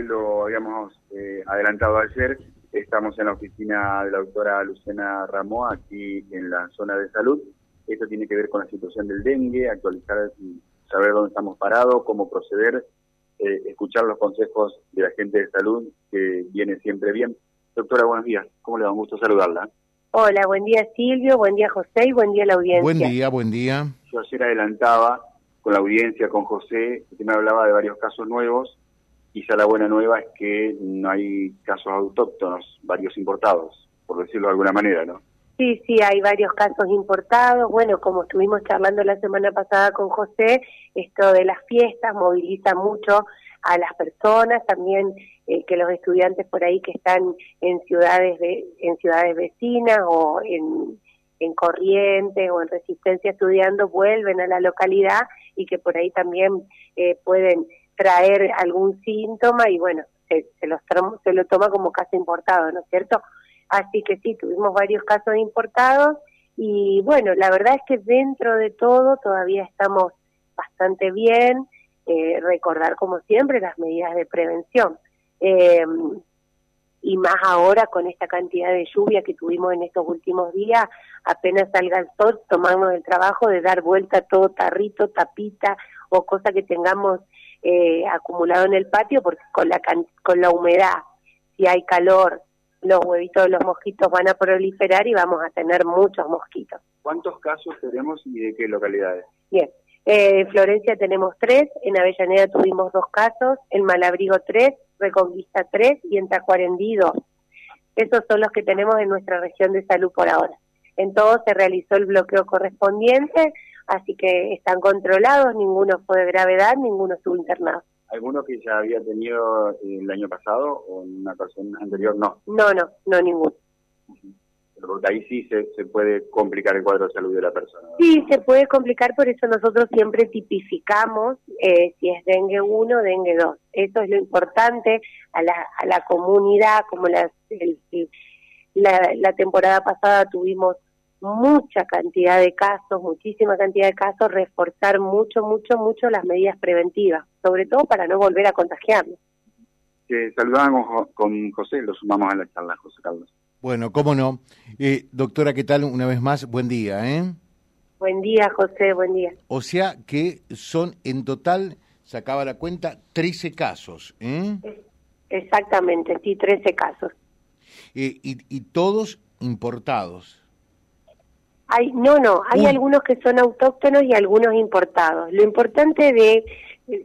lo habíamos eh, adelantado ayer, estamos en la oficina de la doctora Lucena Ramón, aquí en la zona de salud. Esto tiene que ver con la situación del dengue, actualizar y saber dónde estamos parados, cómo proceder, eh, escuchar los consejos de la gente de salud, que viene siempre bien. Doctora, buenos días. ¿Cómo le da un gusto saludarla? Hola, buen día Silvio, buen día José y buen día la audiencia. Buen día, buen día. Yo ayer adelantaba con la audiencia, con José, que me hablaba de varios casos nuevos. Quizá la buena nueva es que no hay casos autóctonos, varios importados, por decirlo de alguna manera, ¿no? Sí, sí, hay varios casos importados. Bueno, como estuvimos charlando la semana pasada con José, esto de las fiestas moviliza mucho a las personas, también eh, que los estudiantes por ahí que están en ciudades de, en ciudades vecinas o en, en Corrientes o en Resistencia estudiando vuelven a la localidad y que por ahí también eh, pueden traer algún síntoma y bueno, se, se, los, se lo toma como caso importado, ¿no es cierto? Así que sí, tuvimos varios casos importados y bueno, la verdad es que dentro de todo todavía estamos bastante bien, eh, recordar como siempre las medidas de prevención. Eh, y más ahora con esta cantidad de lluvia que tuvimos en estos últimos días, apenas salga el sol, tomarnos el trabajo de dar vuelta todo tarrito, tapita o cosa que tengamos eh, acumulado en el patio, porque con la, con la humedad, si hay calor, los huevitos de los mosquitos van a proliferar y vamos a tener muchos mosquitos. ¿Cuántos casos tenemos y de qué localidades? Bien, eh, en Florencia tenemos tres, en Avellaneda tuvimos dos casos, en Malabrigo tres, Reconquista tres y en Tacuarendí dos. Esos son los que tenemos en nuestra región de salud por ahora. En todos se realizó el bloqueo correspondiente, así que están controlados, ninguno fue de gravedad, ninguno estuvo internado. ¿Alguno que ya había tenido el año pasado o en una ocasión anterior? No. No, no, no ninguno. Porque ahí sí se, puede complicar el cuadro de salud de la persona. Sí, se puede complicar, por eso nosotros siempre tipificamos eh, si es dengue 1, dengue 2. Eso es lo importante a la, a la comunidad, como la, la temporada pasada tuvimos mucha cantidad de casos, muchísima cantidad de casos, reforzar mucho, mucho, mucho las medidas preventivas, sobre todo para no volver a contagiarnos. Que saludamos con José, lo sumamos a la charla, José Carlos. Bueno, cómo no. Eh, doctora, ¿qué tal? Una vez más, buen día, ¿eh? Buen día, José, buen día. O sea que son en total, sacaba la cuenta, 13 casos, ¿eh? Exactamente, sí, 13 casos. Eh, y, y todos importados. Hay, no, no, hay algunos que son autóctonos y algunos importados. Lo importante de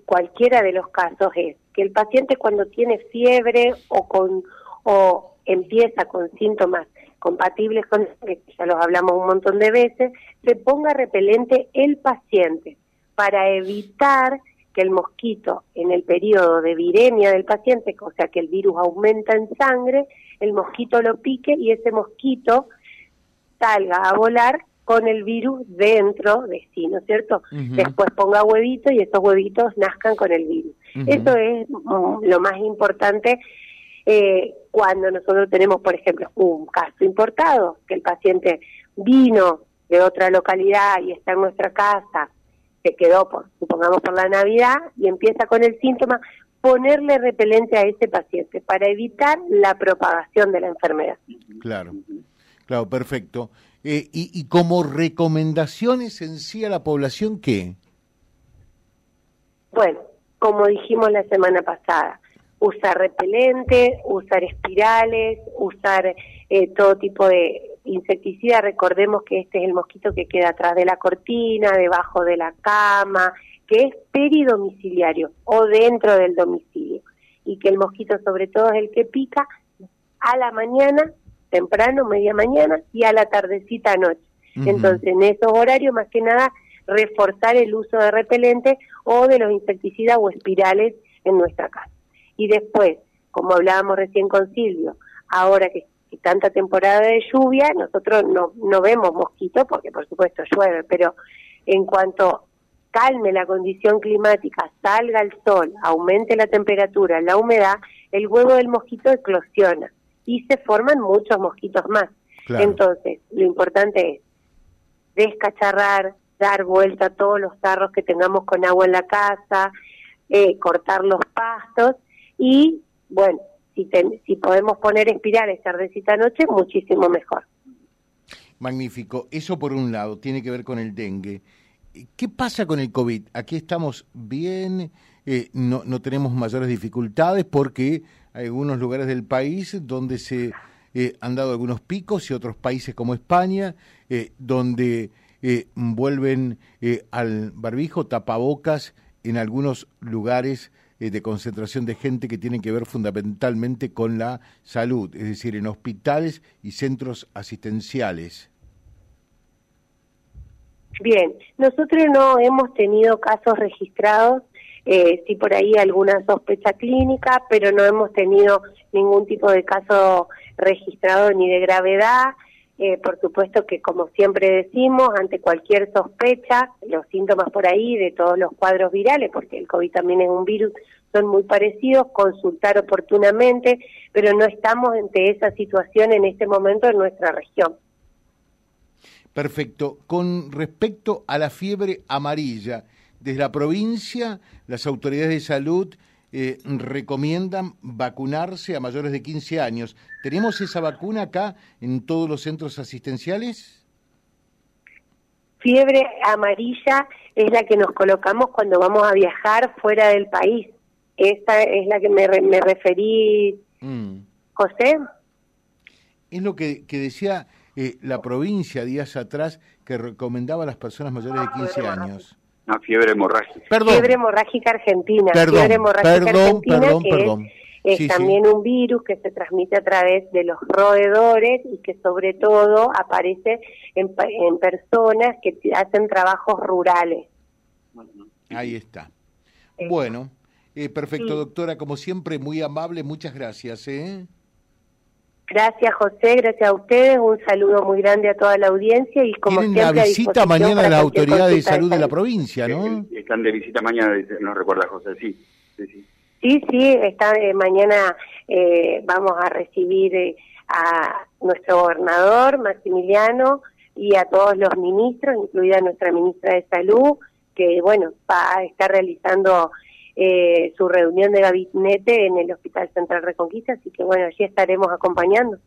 cualquiera de los casos es que el paciente cuando tiene fiebre o con o empieza con síntomas compatibles con que ya los hablamos un montón de veces, se ponga repelente el paciente para evitar que el mosquito en el periodo de viremia del paciente, o sea que el virus aumenta en sangre, el mosquito lo pique y ese mosquito salga a volar con el virus dentro de sí, ¿no es cierto? Después ponga huevitos y esos huevitos nazcan con el virus. Eso es mm, lo más importante eh, cuando nosotros tenemos, por ejemplo, un caso importado, que el paciente vino de otra localidad y está en nuestra casa, se quedó, por, supongamos, por la Navidad y empieza con el síntoma, ponerle repelente a ese paciente para evitar la propagación de la enfermedad. Claro. Claro, perfecto. Eh, y, como recomendaciones en sí a la población, ¿qué? Bueno, como dijimos la semana pasada, usar repelente, usar espirales, usar eh, todo tipo de insecticida. Recordemos que este es el mosquito que queda atrás de la cortina, debajo de la cama, que es peridomiciliario o dentro del domicilio. Y que el mosquito sobre todo es el que pica a la mañana temprano, media mañana y a la tardecita noche. Entonces, en esos horarios, más que nada, reforzar el uso de repelente o de los insecticidas o espirales en nuestra casa. Y después, como hablábamos recién con Silvio, ahora que, tanta temporada de lluvia, nosotros no, no vemos mosquitos porque por supuesto llueve, pero en cuanto calme la condición climática, salga el sol, aumente la temperatura, la humedad, el huevo del mosquito eclosiona y se forman muchos mosquitos más. Entonces, lo importante es descacharrar, dar vuelta a todos los tarros que tengamos con agua en la casa, eh, cortar los pastos y bueno, si, si podemos poner espirales tardecita noche, muchísimo mejor. Magnífico. Eso por un lado, tiene que ver con el dengue. ¿Qué pasa con el COVID? Aquí estamos bien, eh, no, no tenemos mayores dificultades porque hay algunos lugares del país donde se eh, han dado algunos picos y otros países como España, eh, donde vuelven al barbijo, tapabocas en algunos lugares de concentración de gente que tienen que ver fundamentalmente con la salud, es decir, en hospitales y centros asistenciales. Bien, nosotros no hemos tenido casos registrados, eh, sí por ahí alguna sospecha clínica, pero no hemos tenido ningún tipo de caso registrado ni de gravedad. Eh, por supuesto que, como siempre decimos, ante cualquier sospecha, los síntomas por ahí de todos los cuadros virales, porque el COVID también es un virus, son muy parecidos, consultar oportunamente, pero no estamos ante esa situación en este momento en nuestra región. Perfecto. Con respecto a la fiebre amarilla, desde la provincia, las autoridades de salud eh, recomiendan vacunarse a mayores de 15 años. ¿Tenemos esa vacuna acá en todos los centros asistenciales? Fiebre amarilla es la que nos colocamos cuando vamos a viajar fuera del país. Esta es la que me, me referí, mm. José. Es lo que, que decía eh, la provincia días atrás que recomendaba a las personas mayores de 15 años. Una fiebre hemorrágica. Perdón. Fiebre hemorrágica argentina. Perdón, fiebre hemorrágica perdón, argentina, perdón, que perdón. Es, también un virus que se transmite a través de los roedores y que sobre todo aparece en, en personas que hacen trabajos rurales. Ahí está. Bueno, eh, perfecto, doctora, como siempre, muy amable, muchas gracias. ¿eh? Gracias José, gracias a ustedes, un saludo muy grande a toda la audiencia y como Tienen siempre la visita mañana de la autoridad de salud de la provincia, ¿no? Eh, eh, están de visita mañana, nos recuerda José, sí. Sí, sí, sí, sí está, eh, mañana eh, vamos a recibir a nuestro gobernador Maximiliano y a todos los ministros, incluida nuestra ministra de Salud, que bueno, va a estar realizando eh, su reunión de gabinete en el Hospital Central Reconquista, así que bueno, allí estaremos acompañando.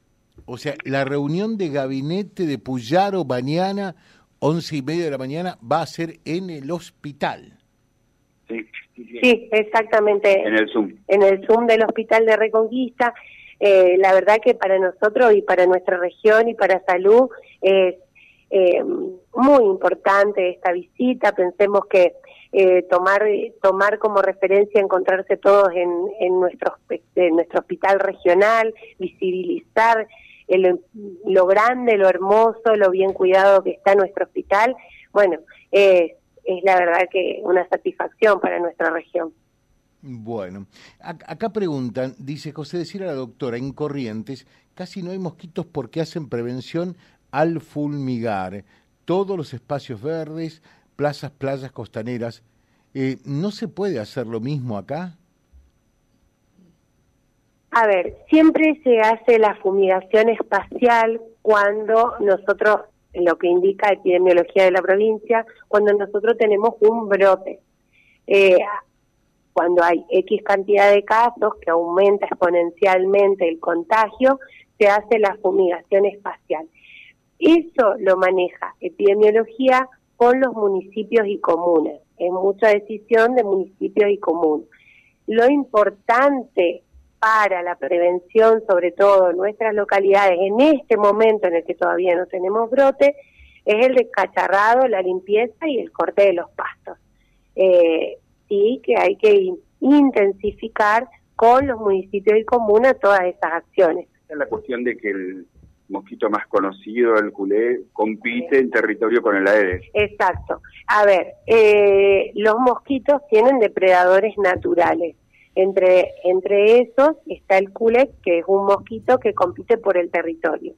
O sea, la reunión de gabinete de Puyaro mañana, once y media de la mañana, va a ser en el hospital. Sí, sí, exactamente. En el Zoom. En el Zoom del Hospital de Reconquista. Eh, la verdad que para nosotros y para nuestra región y para salud es eh, muy importante esta visita. Pensemos que eh, tomar tomar como referencia encontrarse todos en, en, nuestro, en nuestro hospital regional, visibilizar lo grande, lo hermoso, lo bien cuidado que está nuestro hospital. Bueno, es la verdad que una satisfacción para nuestra región. Bueno, acá preguntan, dice José, decir a la doctora, en Corrientes casi no hay mosquitos porque hacen prevención al fulmigar todos los espacios verdes, plazas, playas costaneras. Eh, ¿No se puede hacer lo mismo acá? A ver, siempre se hace la fumigación espacial cuando nosotros, lo que indica epidemiología de la provincia, cuando nosotros tenemos un brote. Eh, cuando hay X cantidad de casos que aumenta exponencialmente el contagio, se hace la fumigación espacial. Eso lo maneja epidemiología con los municipios y comunas. Es mucha decisión de municipios y comunas. Lo importante para la prevención, sobre todo en nuestras localidades, en este momento en el que todavía no tenemos brote, es el descacharrado, la limpieza y el corte de los pastos. Eh, sí que hay que intensificar con los municipios y comunas todas esas acciones. Es la cuestión de que el mosquito más conocido, el culé, compite en territorio con el Aedes. Exacto. A ver, eh, los mosquitos tienen depredadores naturales. Entre, entre esos está el culé, que es un mosquito que compite por el territorio.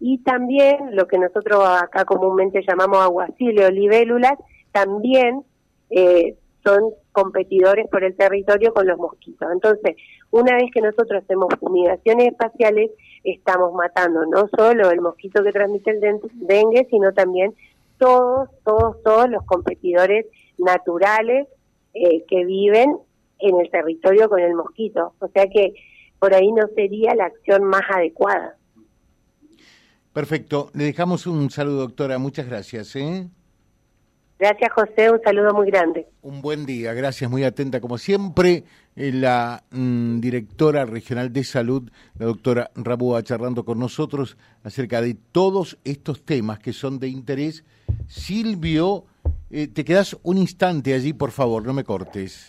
Y también lo que nosotros acá comúnmente llamamos aguacile o libélulas, también eh, son competidores por el territorio con los mosquitos. Entonces, una vez que nosotros hacemos fumigaciones espaciales, estamos matando no solo el mosquito que transmite el dengue, sino también todos, todos, todos los competidores naturales eh, que viven en el territorio con el mosquito. O sea que por ahí no sería la acción más adecuada. Perfecto. Le dejamos un saludo, doctora. Muchas gracias. ¿eh? Gracias, José. Un saludo muy grande. Un buen día. Gracias. Muy atenta, como siempre, eh, la mm, directora regional de salud, la doctora Rabúa, charlando con nosotros acerca de todos estos temas que son de interés. Silvio, eh, te quedas un instante allí, por favor, no me cortes.